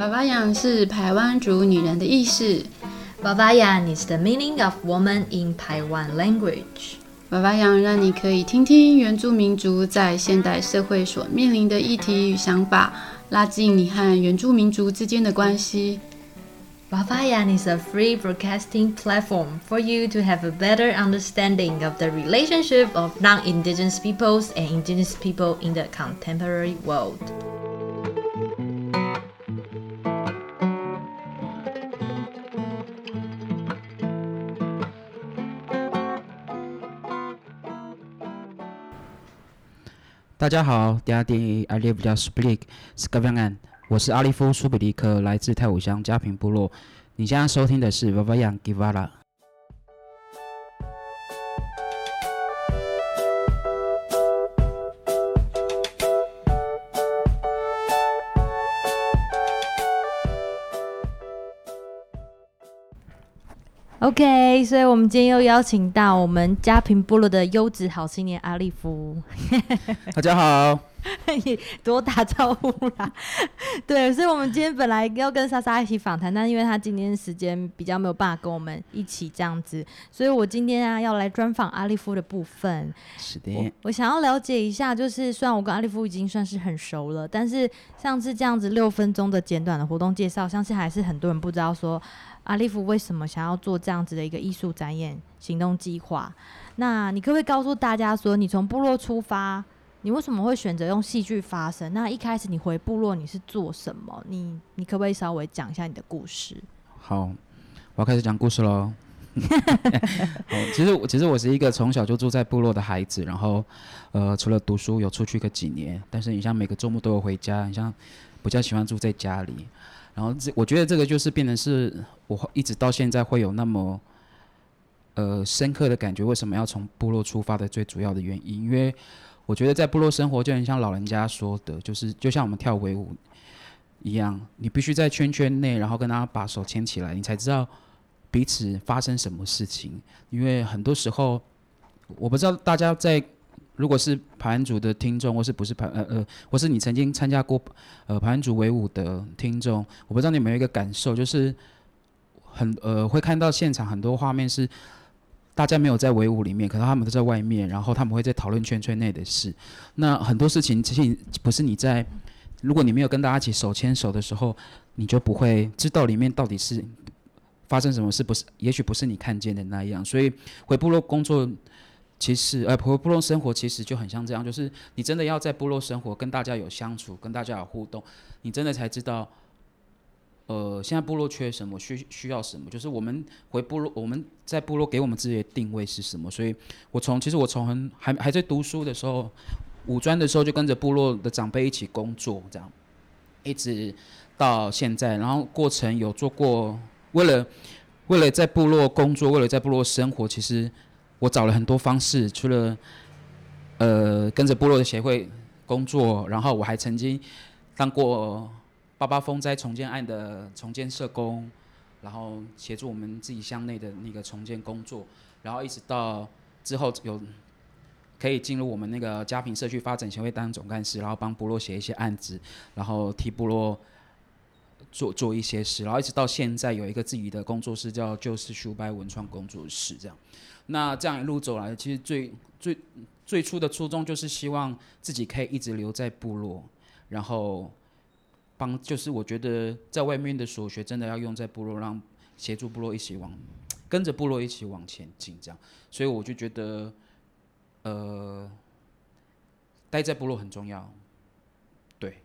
爸爸养是台湾族女人的意思。Babayan is the meaning of woman in Taiwan language. 爸爸养让你可以听听原住民族在现代社会所面临的议题与想法，拉近你和原住民族之间的关系。Babayan is a free broadcasting platform for you to have a better understanding of the relationship of non-indigenous peoples and indigenous people in the contemporary world. 大家好，第二点 I live just speak s k a v a n an，我是阿利夫苏比利克，来自泰武乡家平部落。你现在收听的是 Vavayan Givala。OK，所以我们今天又邀请到我们嘉平部落的优质好青年阿利夫。大家好，多打招呼啦！对，所以我们今天本来要跟莎莎一起访谈，但因为她今天时间比较没有办法跟我们一起这样子，所以我今天啊要来专访阿利夫的部分。是的，我想要了解一下，就是虽然我跟阿利夫已经算是很熟了，但是上次这样子六分钟的简短的活动介绍，相信还是很多人不知道说。阿利夫为什么想要做这样子的一个艺术展演行动计划？那你可不可以告诉大家说，你从部落出发，你为什么会选择用戏剧发声？那一开始你回部落你是做什么？你你可不可以稍微讲一下你的故事？好，我要开始讲故事喽。好其实我其实我是一个从小就住在部落的孩子，然后呃，除了读书有出去个几年，但是你像每个周末都有回家，你像比较喜欢住在家里。然后这，我觉得这个就是变成是我一直到现在会有那么，呃，深刻的感觉。为什么要从部落出发的最主要的原因？因为我觉得在部落生活就很像老人家说的，就是就像我们跳维舞一样，你必须在圈圈内，然后跟他把手牵起来，你才知道彼此发生什么事情。因为很多时候，我不知道大家在。如果是排湾族的听众，或是不是排呃呃，或是你曾经参加过呃排湾族维舞的听众，我不知道你有没有一个感受，就是很呃会看到现场很多画面是大家没有在围屋里面，可能他们都在外面，然后他们会在讨论圈圈内的事。那很多事情其实不是你在，如果你没有跟大家一起手牵手的时候，你就不会知道里面到底是发生什么事，不是也许不是你看见的那样。所以回部落工作。其实，呃，回部落生活其实就很像这样，就是你真的要在部落生活，跟大家有相处，跟大家有互动，你真的才知道，呃，现在部落缺什么，需需要什么。就是我们回部落，我们在部落给我们自己的定位是什么。所以我从其实我从很还还在读书的时候，五专的时候就跟着部落的长辈一起工作，这样一直到现在。然后过程有做过，为了为了在部落工作，为了在部落生活，其实。我找了很多方式，除了呃跟着部落的协会工作，然后我还曾经当过八八风灾重建案的重建社工，然后协助我们自己乡内的那个重建工作，然后一直到之后有可以进入我们那个家庭社区发展协会当总干事，然后帮部落写一些案子，然后替部落做做一些事，然后一直到现在有一个自己的工作室叫就是书白文创工作室这样。那这样一路走来，其实最最最初的初衷就是希望自己可以一直留在部落，然后帮，就是我觉得在外面的所学真的要用在部落，让协助部落一起往，跟着部落一起往前进，这样。所以我就觉得，呃，待在部落很重要。对，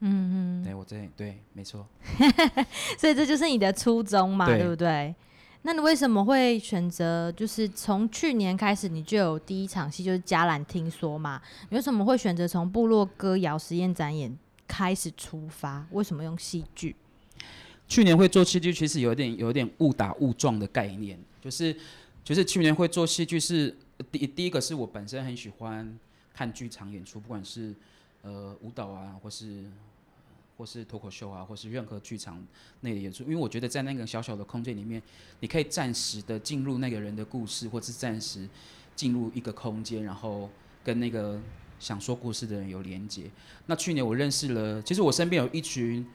嗯嗯，对我这对，没错。所以这就是你的初衷嘛，对不对？那你为什么会选择？就是从去年开始，你就有第一场戏，就是《加兰听说》嘛？你为什么会选择从部落歌谣实验展演开始出发？为什么用戏剧？去年会做戏剧，其实有点有点误打误撞的概念，就是就是去年会做戏剧是第第一个是我本身很喜欢看剧场演出，不管是呃舞蹈啊，或是。或是脱口秀啊，或是任何剧场内的演出，因为我觉得在那个小小的空间里面，你可以暂时的进入那个人的故事，或是暂时进入一个空间，然后跟那个想说故事的人有连接。那去年我认识了，其实我身边有一群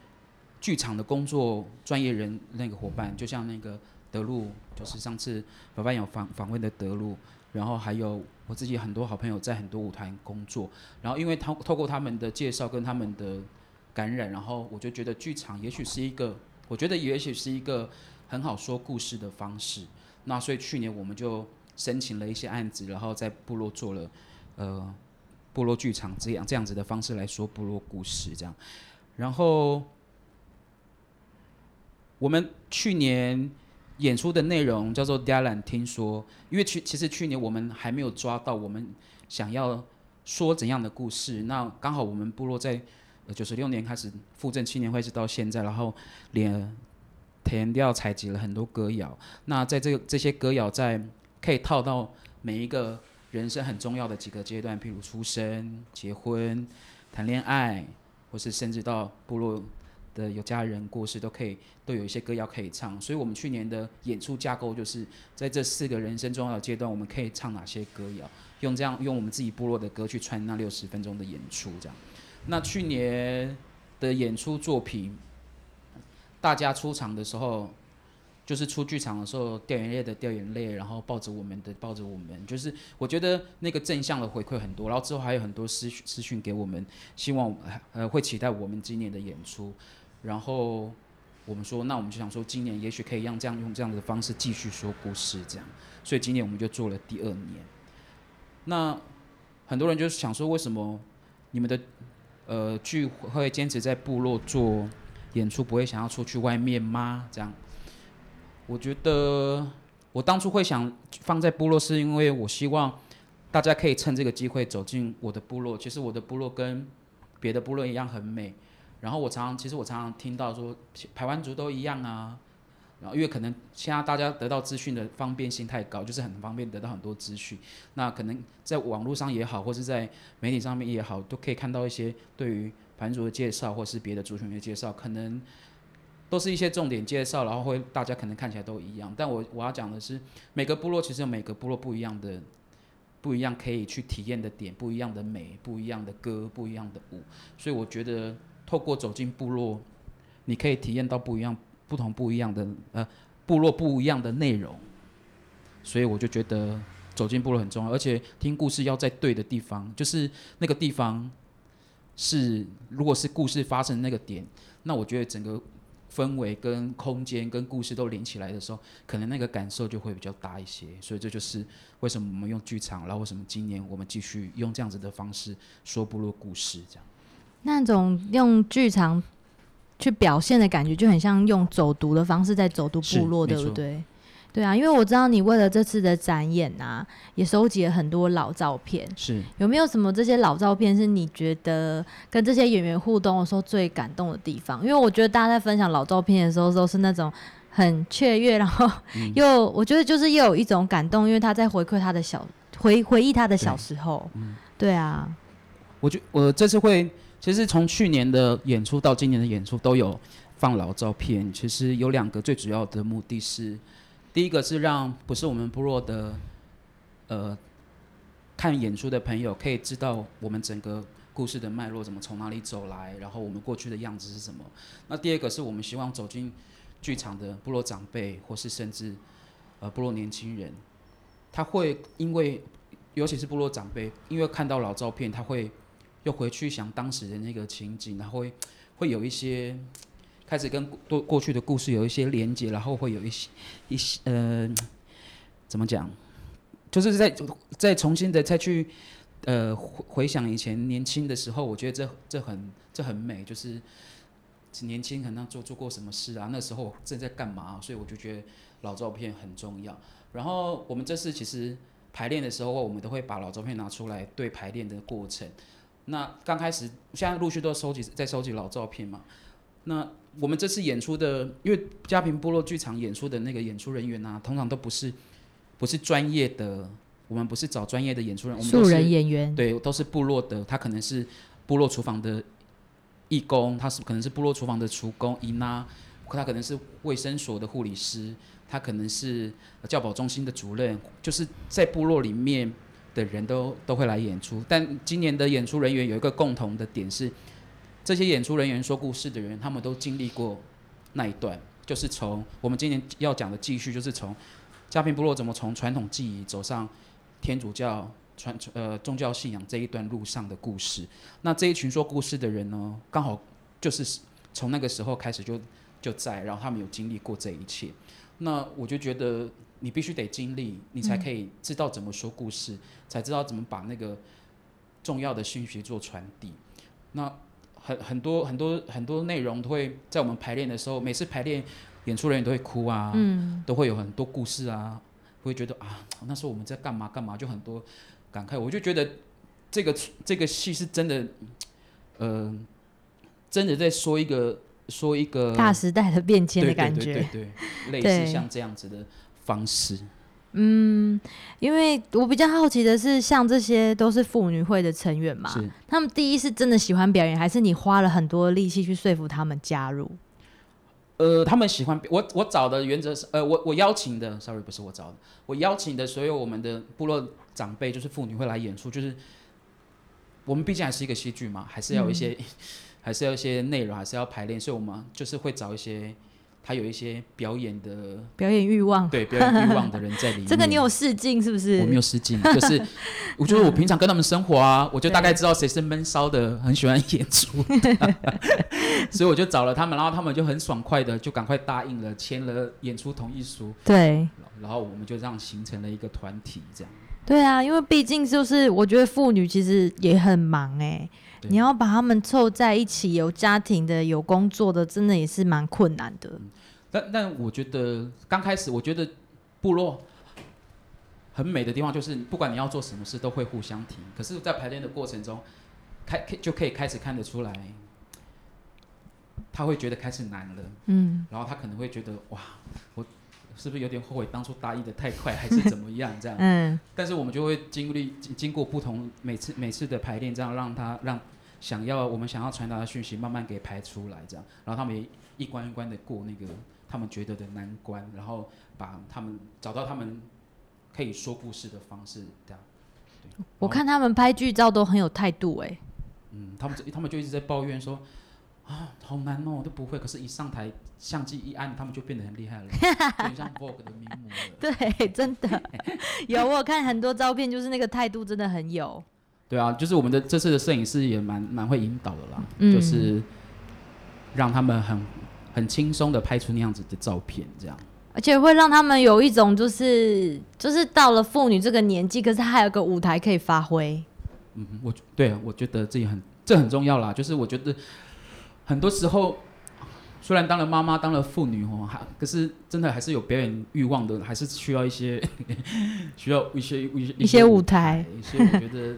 剧场的工作专业人那个伙伴，就像那个德路，就是上次老板有访访问的德路，然后还有我自己很多好朋友在很多舞台工作，然后因为他透过他们的介绍跟他们的感染，然后我就觉得剧场也许是一个，我觉得也许是一个很好说故事的方式。那所以去年我们就申请了一些案子，然后在部落做了呃部落剧场这样这样子的方式来说部落故事这样，然后。我们去年演出的内容叫做《Dylan》，听说，因为去其实去年我们还没有抓到我们想要说怎样的故事。那刚好我们部落在九十六年开始复振青年会，直到现在，然后连填调采集了很多歌谣。那在这这些歌谣在可以套到每一个人生很重要的几个阶段，譬如出生、结婚、谈恋爱，或是甚至到部落。的有家人过世都可以，都有一些歌谣可以唱，所以我们去年的演出架构就是在这四个人生重要的阶段，我们可以唱哪些歌谣，用这样用我们自己部落的歌去穿那六十分钟的演出，这样。那去年的演出作品，大家出场的时候，就是出剧场的时候掉眼泪的掉眼泪，然后抱着我们的抱着我们，就是我觉得那个正向的回馈很多，然后之后还有很多私私讯给我们，希望呃会期待我们今年的演出。然后我们说，那我们就想说，今年也许可以让这样用这样的方式继续说故事，这样。所以今年我们就做了第二年。那很多人就是想说，为什么你们的呃聚会坚持在部落做演出，不会想要出去外面吗？这样，我觉得我当初会想放在部落，是因为我希望大家可以趁这个机会走进我的部落。其实我的部落跟别的部落一样很美。然后我常常，其实我常常听到说，台湾族都一样啊。然后因为可能现在大家得到资讯的方便性太高，就是很方便得到很多资讯。那可能在网络上也好，或是在媒体上面也好，都可以看到一些对于盘族的介绍，或是别的族群的介绍，可能都是一些重点介绍，然后会大家可能看起来都一样。但我我要讲的是，每个部落其实有每个部落不一样的、不一样可以去体验的点，不一样的美，不一样的歌，不一样的舞。所以我觉得。透过走进部落，你可以体验到不一样、不同、不一样的呃部落不一样的内容，所以我就觉得走进部落很重要，而且听故事要在对的地方，就是那个地方是如果是故事发生那个点，那我觉得整个氛围跟空间跟故事都连起来的时候，可能那个感受就会比较大一些。所以这就是为什么我们用剧场，然后为什么今年我们继续用这样子的方式说部落故事，这样。那种用剧场去表现的感觉，就很像用走读的方式在走读部落，对不对？对啊，因为我知道你为了这次的展演啊，也收集了很多老照片。是有没有什么这些老照片是你觉得跟这些演员互动的时候最感动的地方？因为我觉得大家在分享老照片的时候，都是那种很雀跃，然后又我觉得就是又有一种感动，因为他在回馈他的小回回忆他的小时候。嗯，对啊，我觉我这次会。其实从去年的演出到今年的演出都有放老照片。其实有两个最主要的目的是，第一个是让不是我们部落的，呃，看演出的朋友可以知道我们整个故事的脉络怎么从哪里走来，然后我们过去的样子是什么。那第二个是我们希望走进剧场的部落长辈或是甚至呃部落年轻人，他会因为尤其是部落长辈，因为看到老照片，他会。又回去想当时的那个情景，然后会会有一些开始跟过过去的故事有一些连接，然后会有一些一些呃怎么讲，就是在再重新的再去呃回回想以前年轻的时候，我觉得这这很这很美，就是年轻可能做做过什么事啊，那时候正在干嘛，所以我就觉得老照片很重要。然后我们这次其实排练的时候，我们都会把老照片拿出来对排练的过程。那刚开始，现在陆续都收集在收集老照片嘛。那我们这次演出的，因为嘉平部落剧场演出的那个演出人员啊，通常都不是不是专业的，我们不是找专业的演出人，我们素人演员，对，都是部落的，他可能是部落厨房的义工，他是可能是部落厨房的厨工姨妈，他可能是卫生所的护理师，他可能是教保中心的主任，就是在部落里面。的人都都会来演出，但今年的演出人员有一个共同的点是，这些演出人员、说故事的人，他们都经历过那一段，就是从我们今年要讲的继续，就是从嘉平部落怎么从传统记忆走上天主教传呃宗教信仰这一段路上的故事。那这一群说故事的人呢，刚好就是从那个时候开始就就在，然后他们有经历过这一切。那我就觉得你必须得经历，你才可以知道怎么说故事，才知道怎么把那个重要的讯息做传递。那很很多很多很多内容都会在我们排练的时候，每次排练演出人员都会哭啊，嗯，都会有很多故事啊，会觉得啊，那时候我们在干嘛干嘛，就很多感慨。我就觉得这个这个戏是真的，呃，真的在说一个说一个大时代的变迁的对感觉。对对对对，类似像这样子的方式。嗯，因为我比较好奇的是，像这些都是妇女会的成员嘛，他们第一是真的喜欢表演，还是你花了很多力气去说服他们加入？呃，他们喜欢我，我找的原则是，呃，我我邀请的，sorry，不是我找的，我邀请的所有我们的部落长辈，就是妇女会来演出，就是我们毕竟还是一个戏剧嘛，还是要有一些，还是要一些内容，还是要排练，所以我们就是会找一些他有一些表演的，表演欲望，对表演欲望的人在里面。这个你有试镜是不是？我没有试镜，就是 我觉得我平常跟他们生活啊，我就大概知道谁是闷骚的，很喜欢演出，所以我就找了他们，然后他们就很爽快的就赶快答应了，签了演出同意书，对然后我们就这样形成了一个团体，这样。对啊，因为毕竟就是我觉得妇女其实也很忙哎、对你要把他们凑在一起，有家庭的，有工作的，真的也是蛮困难的。但但我觉得刚开始，我觉得部落很美的地方就是，不管你要做什么事，都会互相提。可是，在排练的过程中，开可就可以开始看得出来，他会觉得开始难了。嗯，然后他可能会觉得哇，我是不是有点后悔当初答应的太快，还是怎么样这样？嗯，但是我们就会经历经经过不同每次每次的排练，这样让他让想要我们想要传达的讯息慢慢给排出来，这样，然后他们也一关一关的过那个他们觉得的难关，然后把他们找到他们可以说故事的方式，这样。对我看他们拍剧照都很有态度哎、嗯，他们就他们就一直在抱怨说啊，好难哦，我都不会。可是，一上台相机一按，他们就变得很厉害了，就像 Vogue 的名模了。对，真的 有我看很多照片，就是那个态度真的很有。对啊，就是我们的这次的摄影师也蛮蛮会引导的啦，嗯就是让他们很很轻松的拍出那样子的照片，这样。而且会让他们有一种就是就是到了妇女这个年纪，可是还有个舞台可以发挥。嗯哼，我对啊，我觉得这也很这很重要啦。就是我觉得很多时候，虽然当了妈妈，当了妇女哦，还可是真的还是有表演欲望的，还是需要一些 需要一些一些一些舞台。所以我觉得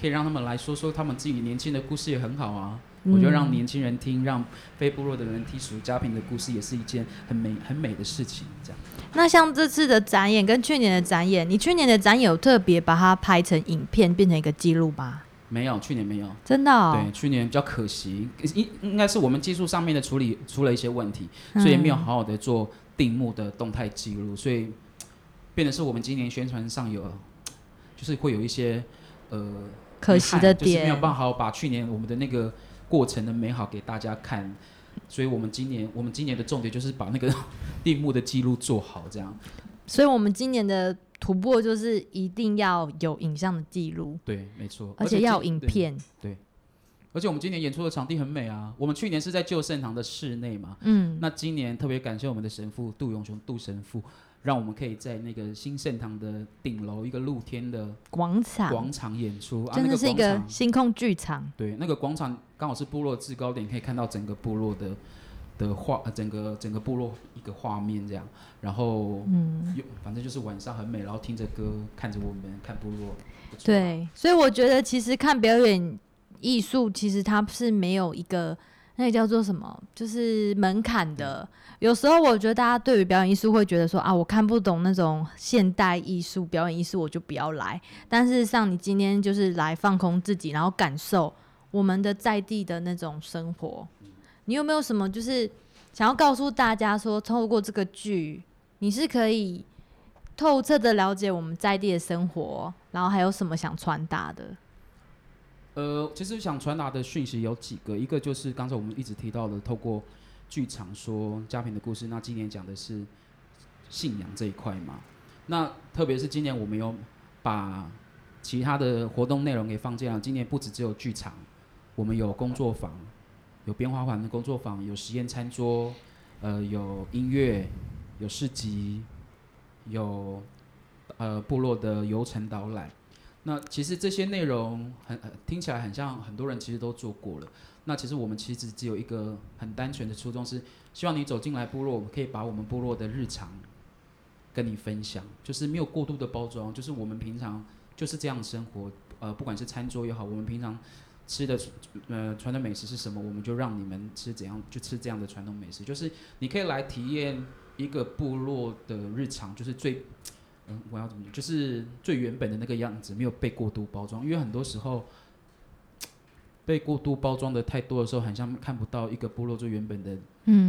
可以让他们来说说他们自己年轻的故事也很好啊。我觉得让嗯年轻人听，让非部落的人听属于家庭的故事，也是一件很美很美的事情。这样。那像这次的展演跟去年的展演，你去年的展演有特别把它拍成影片，变成一个记录吗？没有，去年没有。真的、哦？对，去年比较可惜，应应该是我们技术上面的处理出了一些问题，嗯所以没有好好的做定目的动态记录，所以变得是我们今年宣传上有，就是会有一些呃可惜的点就是没有。办法把去年我们的那个过程的美好给大家看，所以我们今年我们今年的重点就是把那个 定目的记录做好，这样所以我们今年的突破就是一定要有影像的记录，对，没错，而且要有今对影片。而且我们今年演出的场地很美啊，我们去年是在旧圣堂的室内嘛，嗯，那今年特别感谢我们的神父杜永雄杜神父，让我们可以在那个新圣堂的顶楼一个露天的广场广场演出，啊，真的是一个星空剧场。对，那个广场刚好是部落制高点，可以看到整个部落的的画，呃整个整个部落一个画面这样。然后，嗯，有反正就是晚上很美，然后听着歌，看着我们看部落。对，所以我觉得其实看表演艺术，其实它是没有一个那个叫做什么，就是门槛的。有时候我觉得大家对于表演艺术会觉得说啊，我看不懂那种现代艺术、表演艺术，我就不要来。但事实上，你今天就是来放空自己，然后感受我们的在地的那种生活。你有没有什么就是想要告诉大家说，透过这个剧，你是可以透彻的了解我们在地的生活，然后还有什么想传达的？呃，其实想传达的讯息有几个，一个就是刚才我们一直提到的，透过剧场说家庭的故事。那今年讲的是信仰这一块嘛。那特别是今年我们有把其他的活动内容给放进来。今年不止只有剧场，我们有工作坊，有编花环的工作坊，有实验餐桌，呃，有音乐，有市集，有呃部落的游程导览。那其实这些内容很听起来很像很多人其实都做过了。那其实我们其实只有一个很单纯的初衷是，希望你走进来部落，我们可以把我们部落的日常跟你分享，就是没有过度的包装，就是我们平常就是这样生活。呃，不管是餐桌也好，我们平常吃的呃传统美食是什么，我们就让你们吃怎样就吃这样的传统美食。就是你可以来体验一个部落的日常，就是最。嗯，我要怎么讲？就是最原本的那个样子，没有被过度包装。因为很多时候被过度包装的太多的时候，很像看不到一个部落最原本的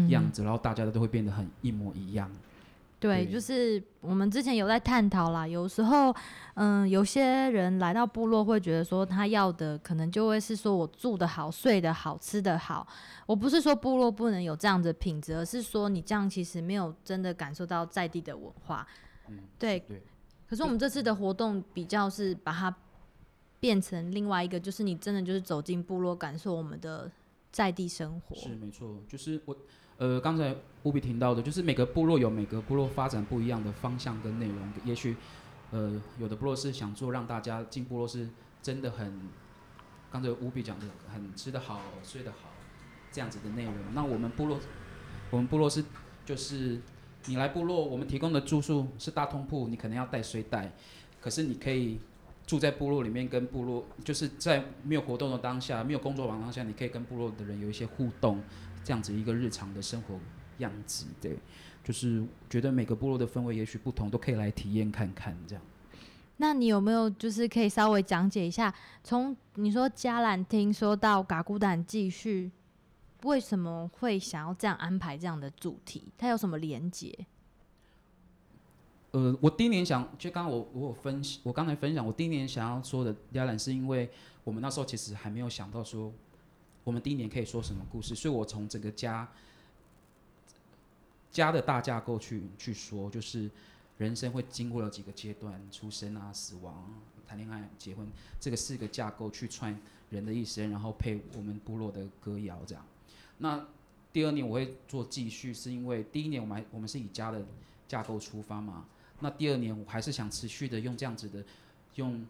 样子，然后大家都会变得很一模一样。对，就是我们之前有在探讨啦。有时候，嗯，有些人来到部落会觉得说，他要的可能就会是说我住的好、睡得好、吃得好。我不是说部落不能有这样的品质，而是说你这样其实没有真的感受到在地的文化。对对，可是我们这次的活动比较是把它变成另外一个，就是你真的就是走进部落，感受我们的在地生活。是没错，就是我呃刚才务必听到的，就是每个部落有每个部落发展不一样的方向跟内容。也许呃有的部落是想做让大家进部落是真的很，刚才务必讲的很吃得好、睡得好这样子的内容。那我们部落，我们部落是就是。你来部落，我们提供的住宿是大通铺，你可能要带睡袋，可是你可以住在部落里面，跟部落就是在没有活动的当下，没有工作的当下，你可以跟部落的人有一些互动，这样子一个日常的生活样子，对，就是觉得每个部落的氛围也许不同，都可以来体验看看这样。那你有没有就是可以稍微讲解一下，从你说加兰听说到嘎古胆继续？为什么会想要这样安排这样的主题？它有什么连结？呃，我第一年想，就刚刚我我有分析，我刚才分享，我第一年想要说的压兰，是因为我们那时候其实还没有想到说，我们第一年可以说什么故事，所以我从整个家家的大架构去去说，就是人生会经过了几个阶段，出生啊、死亡、谈恋爱、结婚，这个四个架构去串人的一生，然后配我们部落的歌谣这样。那第二年我会做继续，是因为第一年我们还我们是以家的架构出发嘛。那第二年我还是想持续的用这样子的，用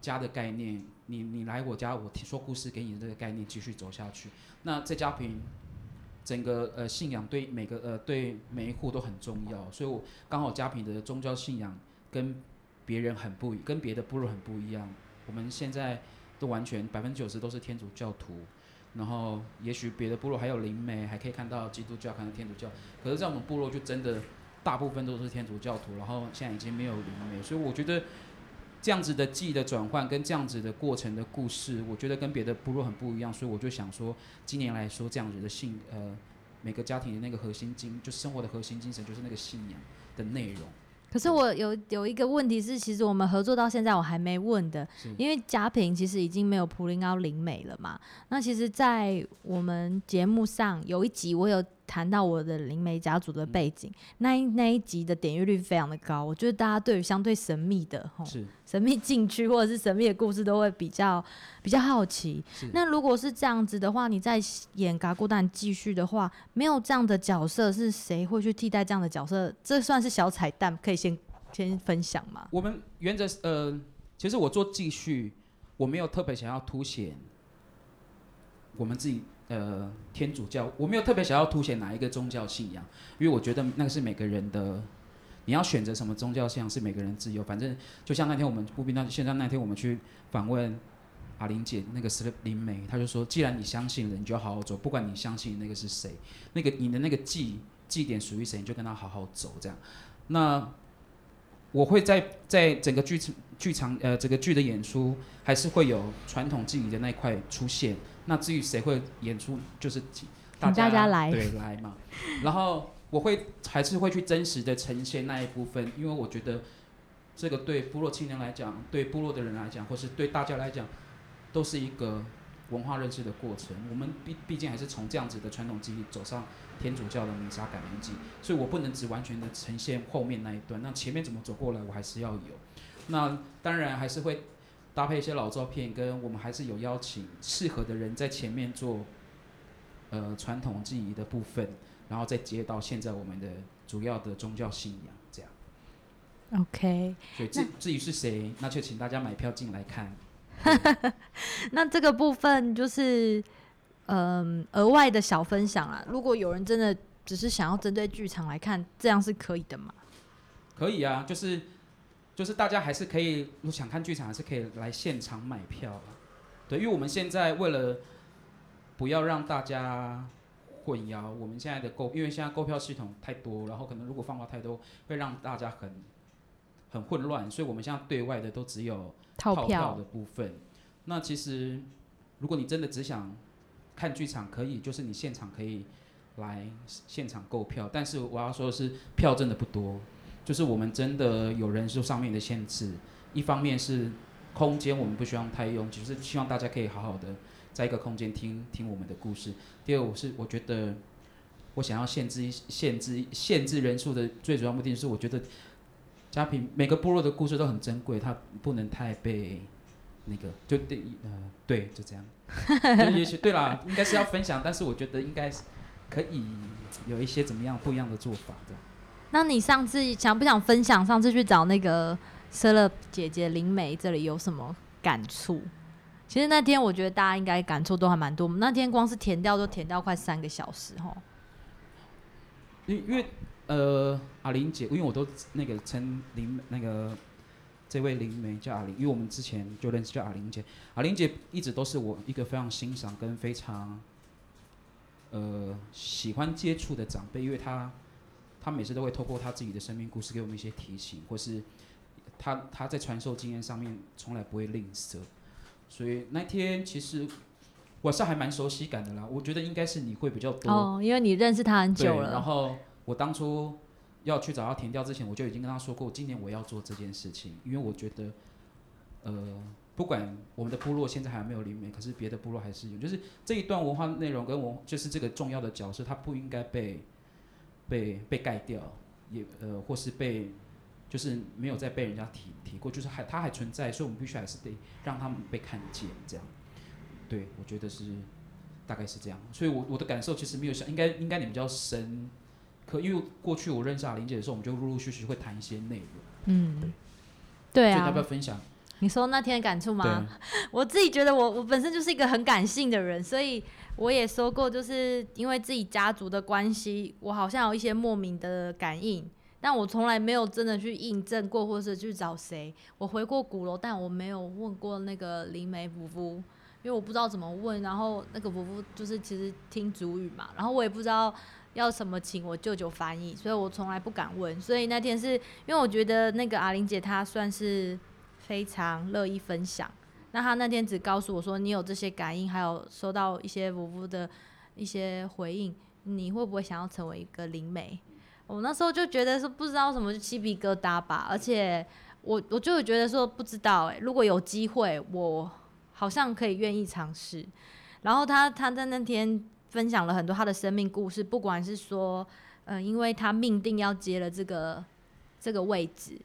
家的概念，你你来我家，我说故事给你的这个概念继续走下去。那在家庭整个呃信仰对每个呃对每一户都很重要，所以我刚好家庭的宗教信仰跟别人很不跟别的部落很不一样。我们现在都完全百分之九十都是天主教徒。然后，也许别的部落还有灵媒，还可以看到基督教，看到天主教。可是，在我们部落就真的大部分都是天主教徒。然后现在已经没有灵媒，所以我觉得这样子的记忆的转换跟这样子的过程的故事，我觉得跟别的部落很不一样。所以我就想说，今年来说这样子的信，呃，每个家庭的那个核心精，就生活的核心精神，就是那个信仰的内容。可是我有有一个问题是，其实我们合作到现在我还没问的，因为嘉平其实已经没有普林奥灵美了嘛。那其实，在我们节目上有一集我有。谈到我的灵媒家族的背景，那一那一集的点阅率非常的高。我觉得大家对于相对神秘的、是神秘禁区或者是神秘的故事，都会比较比较好奇。那如果是这样子的话，你在演《嘎咕蛋》继续的话，没有这样的角色，是谁会去替代这样的角色？这算是小彩蛋，可以先先分享吗？我们原则呃，其实我做继续，我没有特别想要凸显我们自己。呃，天主教，我没有特别想要凸显哪一个宗教信仰，因为我觉得那个是每个人的，你要选择什么宗教信仰是每个人自由。反正就像那天我们不必那现在那天我们去访问阿玲姐那个斯林美，他就说，既然你相信了，你就要好好走，不管你相信那个是谁，那个你的那个祭祭点属于谁，你就跟他好好走。这样，那我会在在整个剧场剧场呃整个剧的演出，还是会有传统祭仪的那一块出现。那至于谁会演出，就是请大家来对来嘛。然后我会还是会去真实的呈现那一部分，因为我觉得这个对部落青年来讲，对部落的人来讲，或是对大家来讲，都是一个文化认识的过程。我们毕毕竟还是从这样子的传统记忆走上天主教的弥撒感恩祭，所以我不能只完全的呈现后面那一段，那前面怎么走过来，我还是要有。那当然还是会搭配一些老照片，跟我们还是有邀请适合的人在前面做呃传统记忆的部分，然后再接到现在我们的主要的宗教信仰这样。OK，所以至至于是谁，那就请大家买票进来看。那这个部分就是嗯、额外的小分享啊。如果有人真的只是想要针对剧场来看，这样是可以的吗？可以啊，就是就是大家还是可以，如果想看剧场，还是可以来现场买票。对，因为我们现在为了不要让大家混淆，我们现在的购，因为现在购票系统太多，然后可能如果放话太多，会让大家很很混乱，所以我们现在对外的都只有套票的部分。那其实如果你真的只想看剧场，可以，就是你现场可以来现场购票，但是我要说的是，票真的不多，就是我们真的有人数上面的限制。一方面是空间我们不希望太拥挤，就是希望大家可以好好的在一个空间听听我们的故事。第二，我是我觉得我想要限制一限制限制人数的最主要目的是，我觉得家庭每个部落的故事都很珍贵，它不能太被那个就对呃对就这样。就也许对啦，应该是要分享，但是我觉得应该是可以有一些怎么样不一样的做法这样。那你上次想不想分享？上次去找那个瑟勒姐姐灵梅这里有什么感触？其实那天我觉得大家应该感触都还蛮多。我们那天光是填掉就填掉快三个小时哈。因因为呃阿玲姐，因为我都那个称林那个这位灵媒叫阿玲，因为我们之前就认识叫阿玲姐。阿玲姐一直都是我一个非常欣赏跟非常呃喜欢接触的长辈，因为她她每次都会透过他自己的生命故事给我们一些提醒，或是他他在传授经验上面从来不会吝啬。所以那天其实我是还蛮熟悉感的啦，我觉得应该是你会比较多。哦，因为你认识他很久了，然。后我当初要去找他填掉之前，我就已经跟他说过，今年我要做这件事情，因为我觉得，呃，不管我们的部落现在还没有灵媒，可是别的部落还是有，就是这一段文化内容跟文，就是这个重要的角色，它不应该被被被盖掉，也呃，或是被。就是没有再被人家提提过，就是还它还存在，所以我们必须还是得让他们被看见，这样。对，我觉得是大概是这样，所以我我的感受其实没有像应该应该你们比较深，可因为过去我认识阿玲姐的时候，我们就陆陆续续会谈一些内容，嗯，对啊所以要不。要分享？你说那天的感触吗？我自己觉得我我本身就是一个很感性的人，所以我也说过，就是因为自己家族的关系，我好像有一些莫名的感应，但我从来没有真的去印证过，或是去找谁。我回过鼓楼，但我没有问过那个灵媒夫妇，因为我不知道怎么问。然后那个夫妇就是其实听主语嘛，然后我也不知道要什么请我舅舅翻译，所以我从来不敢问。所以那天是因为我觉得那个阿玲姐她算是非常乐意分享。那他那天只告诉我说，你有这些感应，还有收到一些夫妇的一些回应，你会不会想要成为一个灵媒？我那时候就觉得说不知道什么就鸡皮疙瘩吧，而且我我就觉得说不知道哎、如果有机会，我好像可以愿意尝试。然后他他在那天分享了很多他的生命故事，不管是说，呃，因为他命定要接了这个这个位置，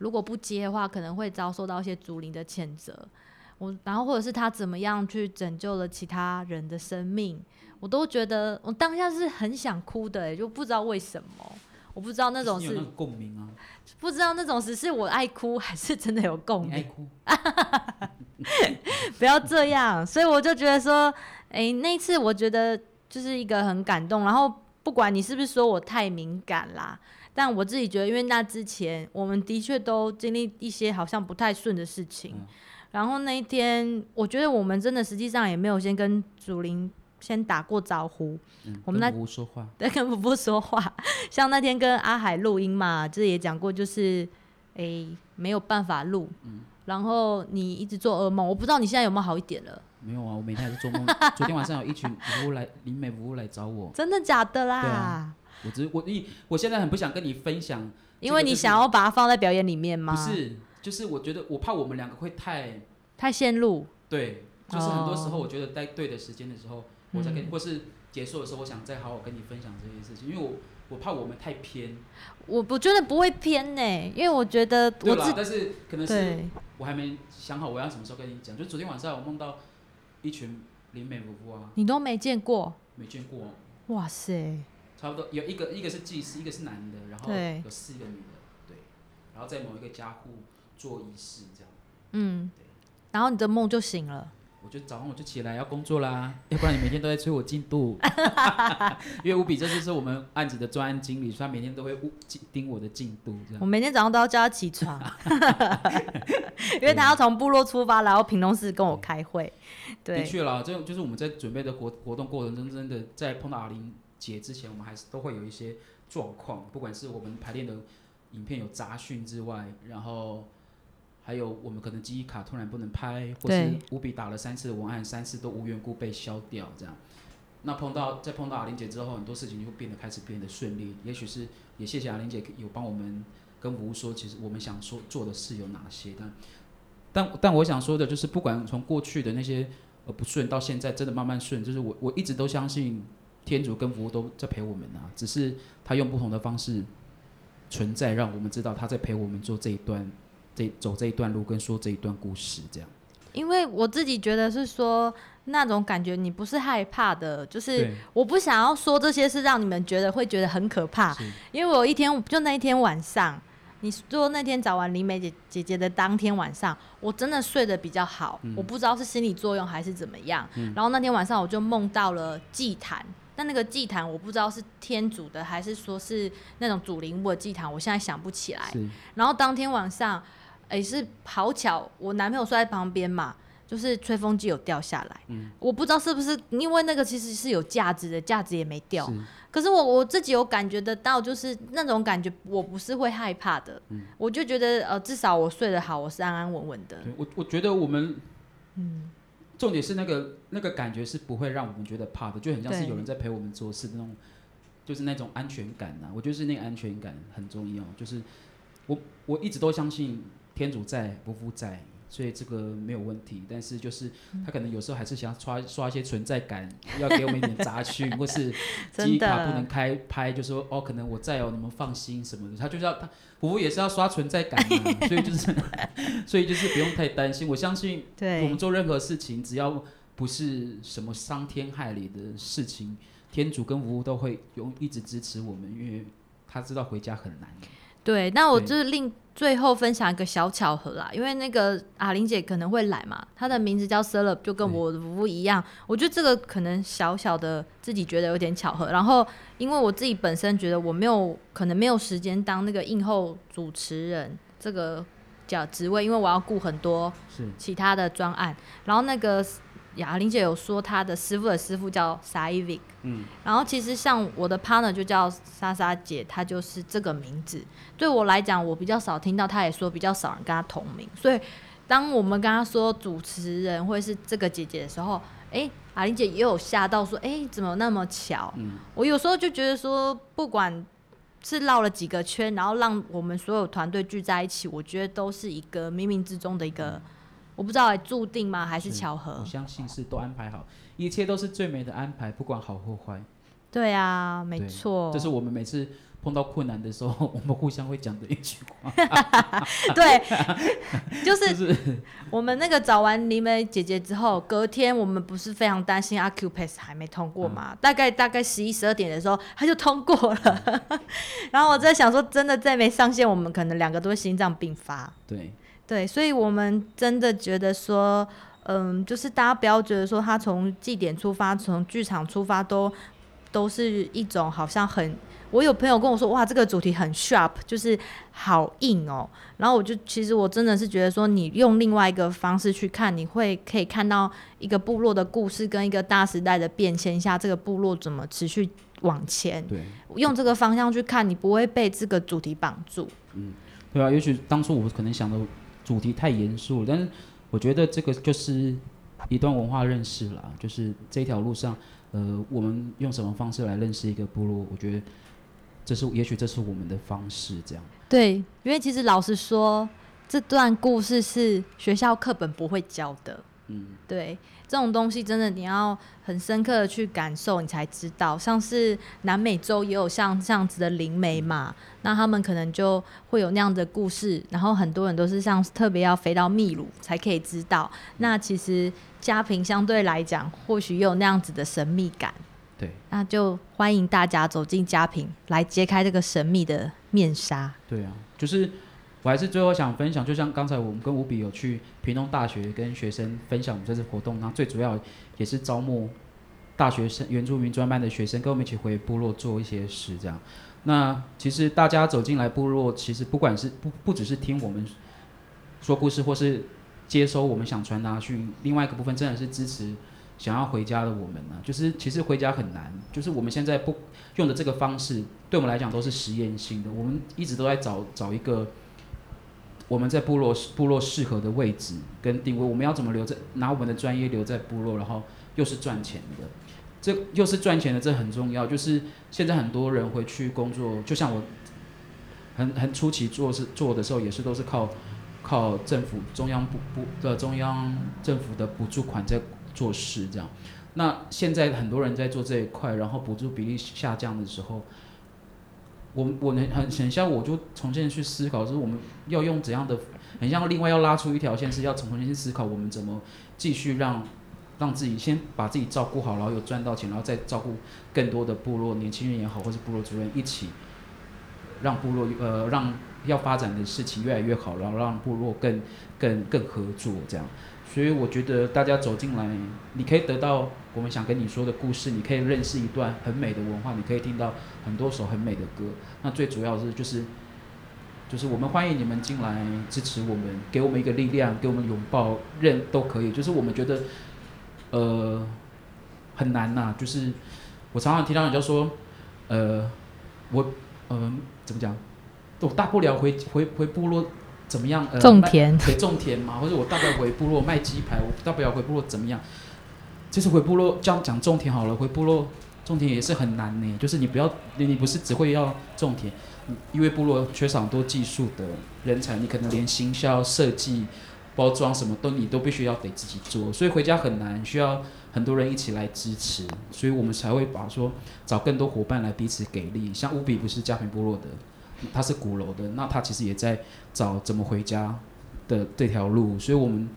如果不接的话，可能会遭受到一些竹林的谴责。我然后或者是他怎么样去拯救了其他人的生命，我都觉得我当下是很想哭的、欸，就不知道为什么，我不知道那种是共鸣啊，不知道那种只是我爱哭，还是真的有共鸣。爱哭，不要这样，所以我就觉得说，哎、那一次我觉得就是一个很感动。然后不管你是不是说我太敏感啦，但我自己觉得，因为那之前我们的确都经历一些好像不太顺的事情。嗯然后那一天，我觉得我们真的实际上也没有先跟祖林先打过招呼，嗯，我们那说话，对，跟婆婆说话。像那天跟阿海录音嘛，这也讲过，就是诶、没有办法录，嗯然后你一直做噩梦，我不知道你现在有没有好一点了，没有啊，我每天还是做梦。昨天晚上有一群服务来灵美服务来找我，真的假的啦？对啊我只是我一我现在很不想跟你分享，因为你想要把它放在表演里面吗？不，是，就是我觉得我怕我们两个会太太陷入。对，就是很多时候，哦我觉得在对的时间的时候，我再跟，嗯或是结束的时候，我想再好好跟你分享这件事情，因为我我怕我们太偏，我我觉得不会偏呢，因为我觉得我自，但是可能是我还没想好我要什么时候跟你讲。就昨天晚上我梦到一群灵美夫妇啊，你都没见过，没见过，哇塞，差不多有一个一个是祭司，一个是男的，然后对有四个女的，对，然后在某一个家户做仪式这样。嗯对，然后你的梦就醒了。我就早上我就起来要工作啦，要不然你每天都在催我进度。因为吴比这次是我们案子的专案经理，所以他每天都会盯盯我的进度，这样。我每天早上都要叫他起床，因为他要从部落出发，然后屏东市跟我开会。的对，确啦，这就是我们在准备的活活动过程中，真的在碰到阿玲姐之前，我们还是都会有一些状况，不管是我们排练的影片有杂讯之外，然后还有我们可能记忆卡突然不能拍，或是对吴比打了三次的文案，三次都无缘故被消掉，这样。那碰到在碰到阿玲姐之后，很多事情就变得开始变得顺利。也许是也谢谢阿玲姐有帮我们跟吴说，其实我们想说做的事有哪些，但但但我想说的就是，不管从过去的那些呃不顺到现在真的慢慢顺，就是我我一直都相信天主跟服务都在陪我们啊，只是他用不同的方式存在，让我们知道他在陪我们做这一段这走这一段路跟说这一段故事，这样。因为我自己觉得是说那种感觉，你不是害怕的，就是，我不想要说这些是让你们觉得会觉得很可怕，因为我一天就那一天晚上，你说那天找完林美姐姐姐的当天晚上，我真的睡得比较好，嗯。我不知道是心理作用还是怎么样。然后那天晚上我就梦到了祭坛，但那个祭坛我不知道是天主的还是说是那种主灵物的祭坛，我现在想不起来。然后当天晚上，也是好巧，我男朋友睡在旁边嘛，就是吹风机有掉下来，嗯我不知道是不是因为那个其实是有价值的，价值也没掉。是可是我我自己有感觉得到，就是那种感觉，我不是会害怕的，嗯我就觉得呃，至少我睡得好，我是安安稳稳的。我我觉得我们嗯，重点是那个那个感觉是不会让我们觉得怕的，就很像是有人在陪我们做事的那种，就是那种安全感呐、我觉得是那个安全感很重要。就是我我一直都相信天主在，不负在，所以这个没有问题。但是就是嗯他可能有时候还是想要刷刷一些存在感，要给我们一点杂讯，或是真记忆卡不能开拍，就说哦，可能我在哦，你们放心什么的。他就是要他服务也是要刷存在感嘛，所以就是所以就是不用太担心。我相信我们，做任何事情，只要不是什么伤天害理的事情，天主跟服务都会用一直支持我们，因为他知道回家很难。对。那我就是另最后分享一个小巧合啦，因为那个阿玲姐可能会来嘛，她的名字叫 e e b 就跟我的服务一样。我觉得这个可能小小的自己觉得有点巧合。然后因为我自己本身觉得我没有可能没有时间当那个映后主持人这个叫职位，因为我要顾很多是其他的专案。然后那个雅玲姐有说她的师傅的师傅叫 Saivik，嗯，然后其实像我的 partner 就叫莎莎姐，她就是这个名字。对我来讲，我比较少听到，她也说比较少人跟她同名。所以当我们跟她说主持人会是这个姐姐的时候，哎，雅玲姐也有吓到说，哎，怎么那么巧？嗯我有时候就觉得说，不管是绕了几个圈，然后让我们所有团队聚在一起，我觉得都是一个冥冥之中的一个，我不知道哎注定吗，还是是巧合我？相信是都安排好，一切都是最美的安排，不管好或坏。对啊，没对错，这是我们每次碰到困难的时候，我们互相会讲的一句话，对，就是我们那个找完黎梅姐姐之后，隔天我们不是非常担心阿 Q Pass 还没通过嘛？大概大概十一十二点的时候，他就通过了。然后我在想说，真的再没上线，我们可能两个都会心脏病发。对，对，所以我们真的觉得说，嗯，就是大家不要觉得说他从祭典出发，从剧场出发都都是一种好像很。我有朋友跟我说，哇，这个主题很 sharp，就是好硬哦。然后我就其实我真的是觉得说，你用另外一个方式去看，你会可以看到一个部落的故事跟一个大时代的变迁下，这个部落怎么持续往前。对，用这个方向去看，你不会被这个主题绑住。嗯对啊。也许当初我可能想的主题太严肃了，但是我觉得这个就是一段文化认识啦，就是这条路上，呃，我们用什么方式来认识一个部落，我觉得这是也许这是我们的方式，这样。对，因为其实老实说，这段故事是学校课本不会教的。嗯，对，这种东西真的你要很深刻的去感受，你才知道。像是南美洲也有像这样子的灵媒嘛，那他们可能就会有那样的故事，然后很多人都是像特别要飞到秘鲁才可以知道。那其实家平相对来讲，或许也有那样子的神秘感。对，那就欢迎大家走进家平，来揭开这个神秘的面纱。对啊，就是我还是最后想分享，就像刚才我们跟吴比有去屏东大学跟学生分享我们这次活动，然后最主要也是招募大学生原住民专班的学生跟我们一起回部落做一些事，这样。那其实大家走进来部落，其实不管是不不只是听我们说故事，或是接收我们想传达讯，另外一个部分真的是支持想要回家的我们呢、就是其实回家很难，就是我们现在不用的这个方式，对我们来讲都是实验性的，我们一直都在找找一个我们在部落部落适合的位置跟定位，我们要怎么留在拿我们的专业留在部落，然后又是赚钱的，这又是赚钱的，这很重要。就是现在很多人回去工作，就像我很很初期做是做的时候，也是都是靠靠政府中央补补的中央政府的补助款在做事这样。那现在很多人在做这一块，然后补助比例下降的时候，我我能很很像我就重新去思考，就是我们要用怎样的，很像另外要拉出一条线，是要重新去思考我们怎么继续让让自己先把自己照顾好，然后有赚到钱，然后再照顾更多的部落年轻人也好，或是部落主任一起让部落呃让要发展的事情越来越好，然后让部落更更更合作这样。所以我觉得大家走进来，你可以得到我们想跟你说的故事，你可以认识一段很美的文化，你可以听到很多首很美的歌。那最主要是就是就是我们欢迎你们进来支持我们，给我们一个力量，给我们拥抱，认都可以。就是我们觉得呃很难呐、就是我常常听到人家说，呃我呃怎么讲，我大不了回回回部落怎么样？呃种田对，种田嘛，或者我大不了回部落卖鸡排，我大不了回部落怎么样？其实回部落这样讲种田好了，回部落种田也是很难呢。就是你不要，你你不是只会要种田，因为部落缺少很多技术的人才，你可能连行销、设计、包装什么都你都必须要得自己做，所以回家很难，需要很多人一起来支持，所以我们才会把说找更多伙伴来彼此给力。像乌比不是家平部落的，他是鼓楼的，那他其实也在找怎么回家的这条路，所以我们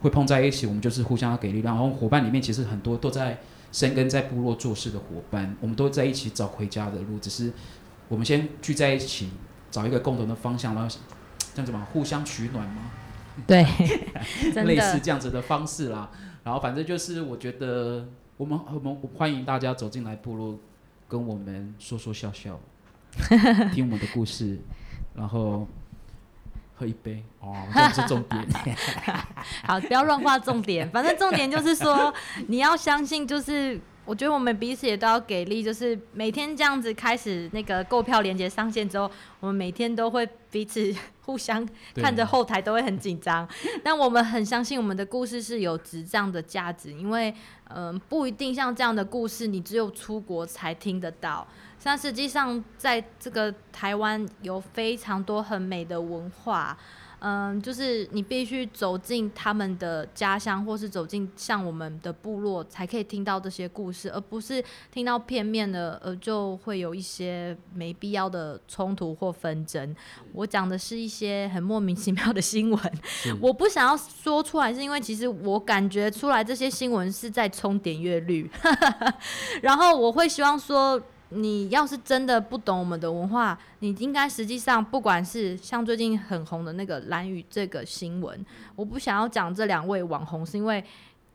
会碰在一起，我们就是互相要给力量。然后伙伴里面其实很多都在深耕在部落做事的伙伴，我们都在一起找回家的路，只是我们先聚在一起，找一个共同的方向，然后这样子嘛，互相取暖嘛？对，类似，这样子的方式啦。然后反正就是我觉得我们我们欢迎大家走进来部落，跟我们说说笑笑，听我们的故事，然后喝一杯哦，这不是重点。好，不要乱画重点。反正重点就是说，你要相信，就是我觉得我们彼此也都要给力，就是每天这样子开始那个购票连接上线之后，我们每天都会彼此互相看着后台都会很紧张，但我们很相信我们的故事是有值这样的价值，因为嗯、不一定像这样的故事，你只有出国才听得到。像实际上在这个台湾有非常多很美的文化，嗯，就是你必须走进他们的家乡，或是走进像我们的部落，才可以听到这些故事，而不是听到片面的，呃，就会有一些没必要的冲突或纷争。我讲的是一些很莫名其妙的新闻，我不想要说出来，是因为其实我感觉出来这些新闻是在冲点阅率，然后我会希望说。你要是真的不懂我们的文化，你应该实际上不管是像最近很红的那个蓝宇这个新闻，我不想要讲这两位网红，是因为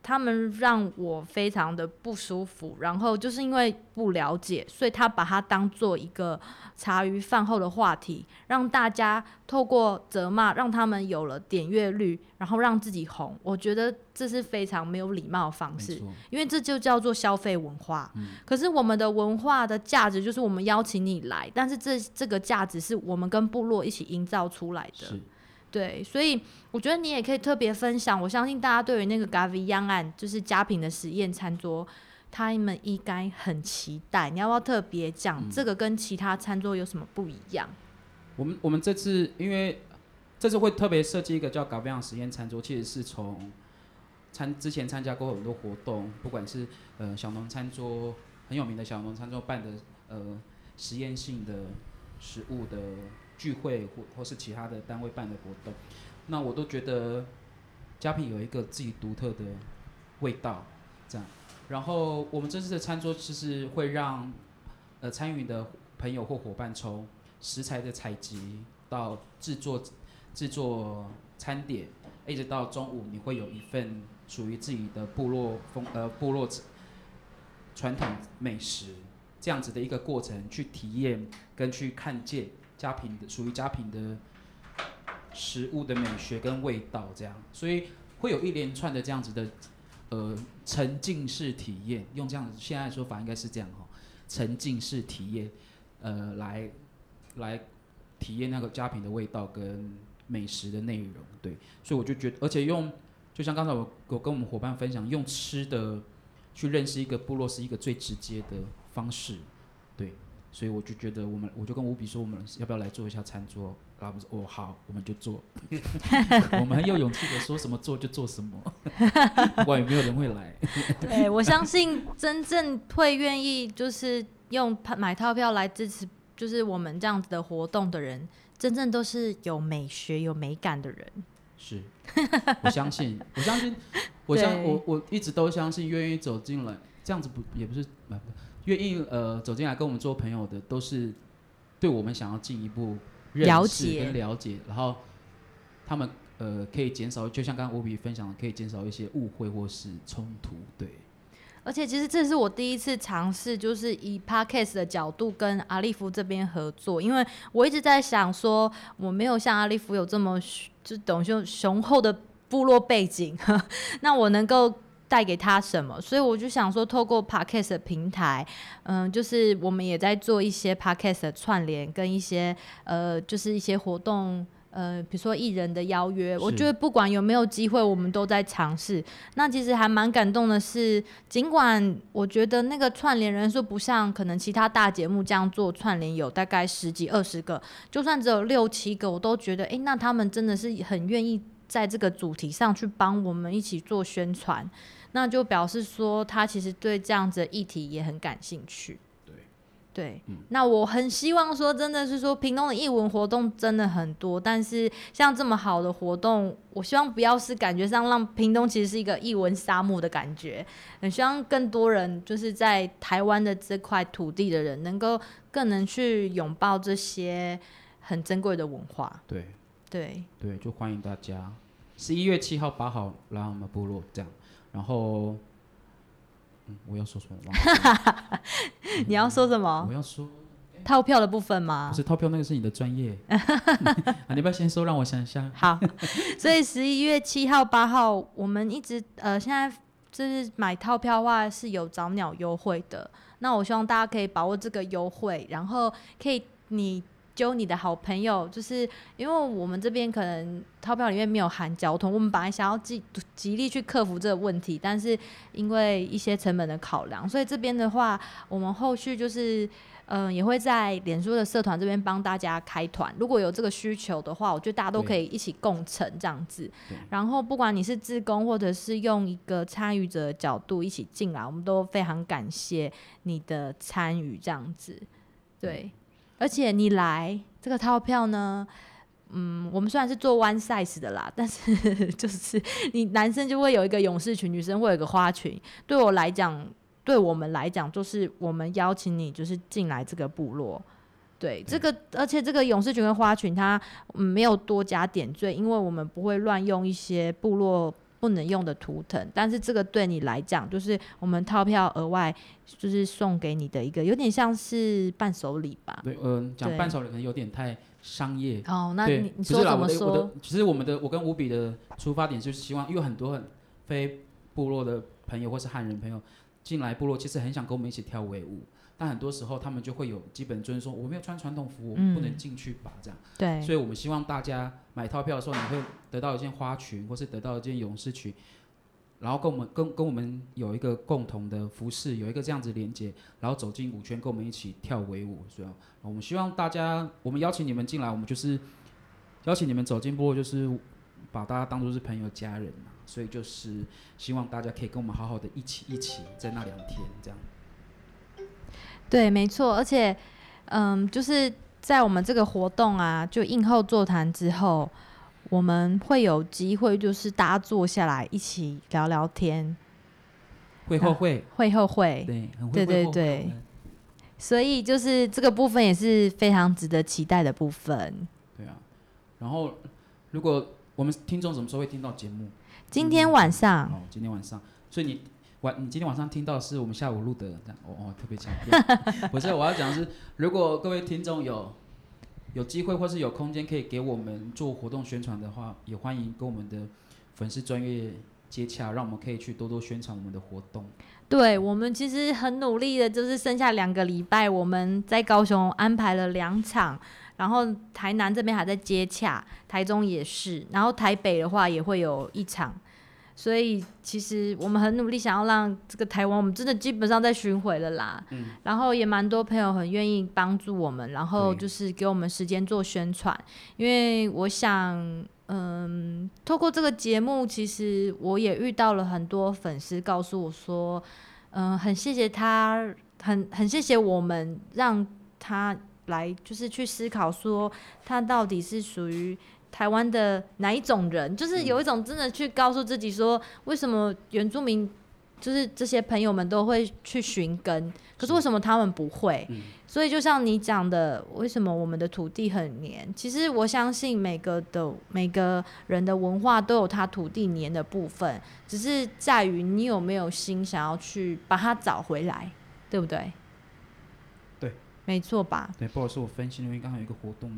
他们让我非常的不舒服，然后就是因为不了解，所以他把它当做一个茶余饭后的话题，让大家透过责骂，让他们有了点阅率，然后让自己红。我觉得这是非常没有礼貌的方式。因为这就叫做消费文化。可是我们的文化的价值就是我们邀请你来，但是这这个价值是我们跟部落一起营造出来的。是对，所以我觉得你也可以特别分享。我相信大家对于那个 Gavi Young 案，就是佳品的实验餐桌，他们应该很期待。你要不要特别讲、这个跟其他餐桌有什么不一样？我们我们这次因为这次会特别设计一个叫“嘎贝样实验餐桌”，其实是从参之前参加过很多活动，不管是呃小农餐桌很有名的小农餐桌办的呃实验性的食物的聚会，或或是其他的单位办的活动，那我都觉得佳品有一个自己独特的味道，这样。然后我们这次的餐桌其实会让呃参与的朋友或伙伴从食材的采集到制作制作餐点，一直到中午你会有一份属于自己的部落风呃部落传统美食这样子的一个过程，去体验跟去看见家品的属于家品的食物的美学跟味道，这样，所以会有一连串的这样子的呃沉浸式体验，用这样子现在的说法应该是这样哈，沉浸式体验，呃来来体验那个家品的味道跟美食的内容，对，所以我就觉得，而且用就像刚才我我跟我们伙伴分享，用吃的去认识一个部落是一个最直接的方式，所以我就觉得我们我就跟吴比说，我们要不要来做一下餐桌？然后我们说哦好，我们就做，我们很有勇气的说什么做就做什么，不管有没有人会来。对我相信真正会愿意就是用买套票来支持，就是我们这样子的活动的人，真正都是有美学、有美感的人。是，我相信，我相信，我相对我我一直都相信，愿意走进来，这样子不也不是，呃不愿意呃走进来跟我们做朋友的，都是对我们想要进一步认了识解。跟了解，然后他们呃可以减少，就像刚刚吴比分享的，可以减少一些误会或是冲突，对，而且其实这是我第一次尝试，就是以 podcast 的角度跟阿利夫这边合作，因为我一直在想说，我没有像阿利夫有这么就等于说雄厚的部落背景，那我能够带给他什么？所以我就想说，透过 podcast 的平台，嗯，就是我们也在做一些 podcast 的串联，跟一些呃，就是一些活动。呃，比如说艺人的邀约，我觉得不管有没有机会，我们都在尝试。那其实还蛮感动的是，尽管我觉得那个串联人数不像可能其他大节目这样做串联有大概十几二十个，就算只有六七个，我都觉得，诶，那他们真的是很愿意在这个主题上去帮我们一起做宣传，那就表示说他其实对这样子的议题也很感兴趣。对。对，嗯。那我很希望说，真的是说，屏东的艺文活动真的很多，但是像这么好的活动，我希望不要是感觉上让屏东其实是一个艺文沙漠的感觉，很希望更多人就是在台湾的这块土地的人，能够更能去拥抱这些很珍贵的文化。对对，对，就欢迎大家。十一月七号、八号来我们部落这样，然后。嗯，我要说什么？忘 了你要说什么？我要说，套票的部分吗不？是套票，那个是你的专业。啊，你要不要先说，让我想一下。好，所以十一月七号、八号，我们一直呃，现在就是买套票的话是有早鸟优惠的。那我希望大家可以把握这个优惠，然后可以你揪你的好朋友，就是因为我们这边可能套票里面没有含交通，我们本来想要极极力去克服这个问题，但是因为一些成本的考量，所以这边的话，我们后续就是。嗯，也会在脸书的社团这边帮大家开团。如果有这个需求的话，我觉得大家都可以一起共成这样子。然后，不管你是自工，或者是用一个参与者的角度一起进来，我们都非常感谢你的参与这样子。对，而且你来这个套票呢，嗯，我们虽然是做 one size 的啦，但是 就是你男生就会有一个勇士群，女生会有一个花群。对我来讲，对我们来讲，就是我们邀请你，就是进来这个部落。对这个，而且这个勇士群跟花群它，嗯没有多加点缀，因为我们不会乱用一些部落不能用的图腾。但是这个对你来讲，就是我们套票额外就是送给你的一个，有点像是伴手礼吧。对，嗯、讲伴手礼可能有点太商业。哦，那你你说怎么说其实我们的我跟吴比的出发点就是希望，因为很多很非部落的朋友或是汉人朋友进来部落，其实很想跟我们一起跳维舞，但很多时候他们就会有基本尊说，我没有穿传统服，我不能嗯进去吧，这样。对，所以我们希望大家买套票的时候，你会得到一件花裙，或是得到一件勇士裙，然后跟我们跟跟我们有一个共同的服饰，有一个这样子连接，然后走进舞圈，跟我们一起跳维舞。所以啊我们希望大家，我们邀请你们进来，我们就是邀请你们走进部落，就是把大家当做是朋友家人嘛，所以就是希望大家可以跟我们好好的一起一起在那两天这样。对，没错，而且，嗯，就是在我们这个活动啊，就映后座谈之后，我们会有机会，就是大家坐下来一起聊聊天，会后会，会后会，对，很会对对会对所以就是这个部分也是非常值得期待的部分。对啊。然后，如果我们听众什么时候会听到节目？今天晚上，哦，今天晚上，所以你你今天晚上听到是我们下午录的，这样哦哦，特别强调。不 是，我要讲的是，如果各位听众有有机会或是有空间可以给我们做活动宣传的话，也欢迎跟我们的粉丝专业接洽，让我们可以去多多宣传我们的活动。对我们其实很努力的，就是剩下两个礼拜，我们在高雄安排了两场，然后台南这边还在接洽，台中也是，然后台北的话也会有一场。所以其实我们很努力，想要让这个台湾，我们真的基本上在巡回了啦。嗯然后也蛮多朋友很愿意帮助我们，然后就是给我们时间做宣传。因为我想，嗯，透过这个节目，其实我也遇到了很多粉丝告诉我说，嗯，很谢谢他，很很谢谢我们让他来，就是去思考说他到底是属于台湾的哪一种人，就是有一种真的去告诉自己说，为什么原住民。就是这些朋友们都会去寻根，可是为什么他们不会？嗯所以就像你讲的，为什么我们的土地很黏？其实我相信每个的每个人的文化都有他土地黏的部分，只是在于你有没有心想要去把它找回来，对不对？对，没错吧？对，不好意思，我分析，因为刚好有一个活动。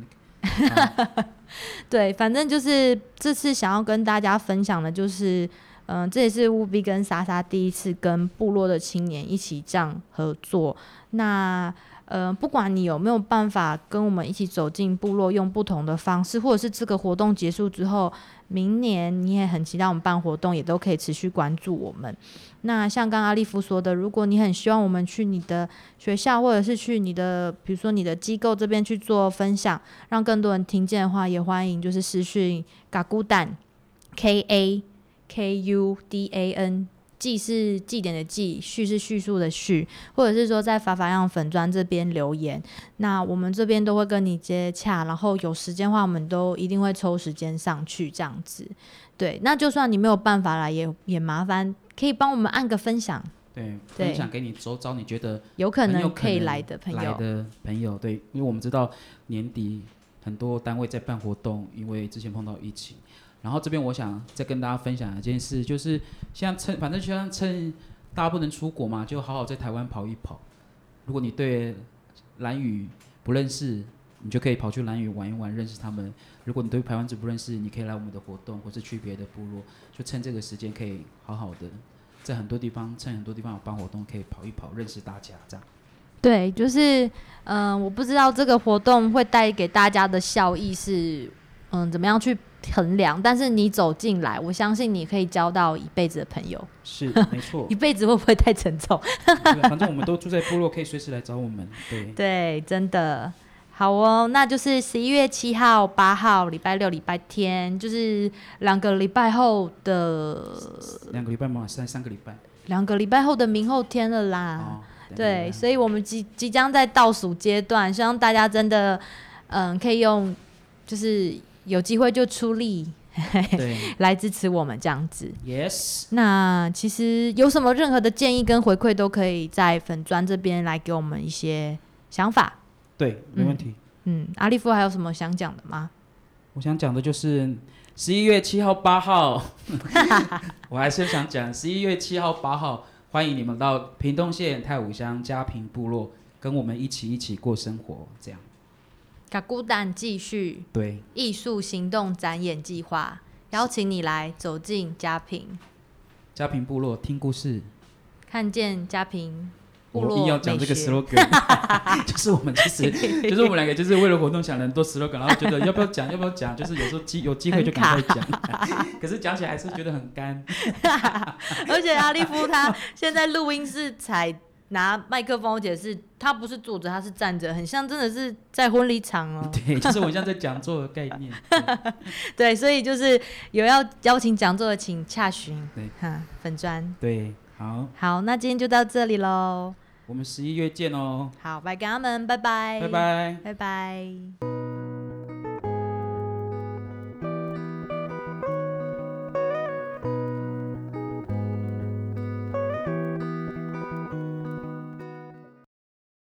对，反正就是这次想要跟大家分享的，就是嗯、这也是务必跟莎莎第一次跟部落的青年一起这样合作。那呃，不管你有没有办法跟我们一起走进部落，用不同的方式，或者是这个活动结束之后，明年你也很期待我们办活动，也都可以持续关注我们。那像刚阿利夫说的，如果你很希望我们去你的学校，或者是去你的，比如说你的机构这边去做分享，让更多人听见的话，也欢迎就是私讯嘎咕蛋 K A K U D A N，记是祭典的记，叙是叙述的叙，或者是说在法法样粉砖这边留言，那我们这边都会跟你接洽，然后有时间的话，我们都一定会抽时间上去这样子。对，那就算你没有办法来，也也麻烦可以帮我们按个分享，对，对分享给你周遭你觉得有可能可以来的朋友。来的朋友，对，因为我们知道年底很多单位在办活动，因为之前碰到疫情。然后这边我想再跟大家分享一件事，就是现在趁反正就像趁大家不能出国嘛，就好好在台湾跑一跑。如果你对蓝屿不认识，你就可以跑去蓝屿玩一玩，认识他们。如果你对台湾族不认识，你可以来我们的活动，或是去别的部落，就趁这个时间可以好好的在很多地方，趁很多地方有办活动，可以跑一跑，认识大家这样。对，就是嗯、我不知道这个活动会带给大家的效益是嗯怎么样去衡量，但是你走进来，我相信你可以交到一辈子的朋友。是，没错一。辈子会不会太沉重？反正我们都住在部落，可以随时来找我们。对，对，真的好哦。那就是十一月七号、八号，礼拜六、礼拜天，就是两个礼拜后的两个礼拜嘛，三三个礼拜。两个礼拜后的明后天了啦。对，所以我们即即将在倒数阶段，希望大家真的，嗯，可以用，就是有机会就出力对 来支持我们这样子。，yes，那其实有什么任何的建议跟回馈，都可以在粉砖这边来给我们一些想法。对，没问题。嗯，阿利夫还有什么想讲的吗？我想讲的就是十一月七号、八号 我还是想讲十一月七号、八号，欢迎你们到屏东县太武乡嘉平部落，跟我们一起一起过生活，这样。嘎咕蛋继续。对，艺术行动展演计划，邀请你来走进家平，家平部落听故事。看见家平部落我硬要讲这个 slogan，就是我们其实 就是我们两个就是为了活动想了很多 slogan，然后觉得要不要讲，要不要讲，就是有时候机有机会就赶快讲，可是讲起来还是觉得很干。而且阿利夫他现在录音室才拿麦克风，而且是他不是坐着，他是站着，很像真的是在婚礼场哦。对，就是我像在讲座的概念。对，所以就是有要邀请讲座的，请洽询。对，哈，粉砖。对，好，好，那今天就到这里喽。我们十一月见哦。好，拜，给他们，拜拜，拜拜，拜拜。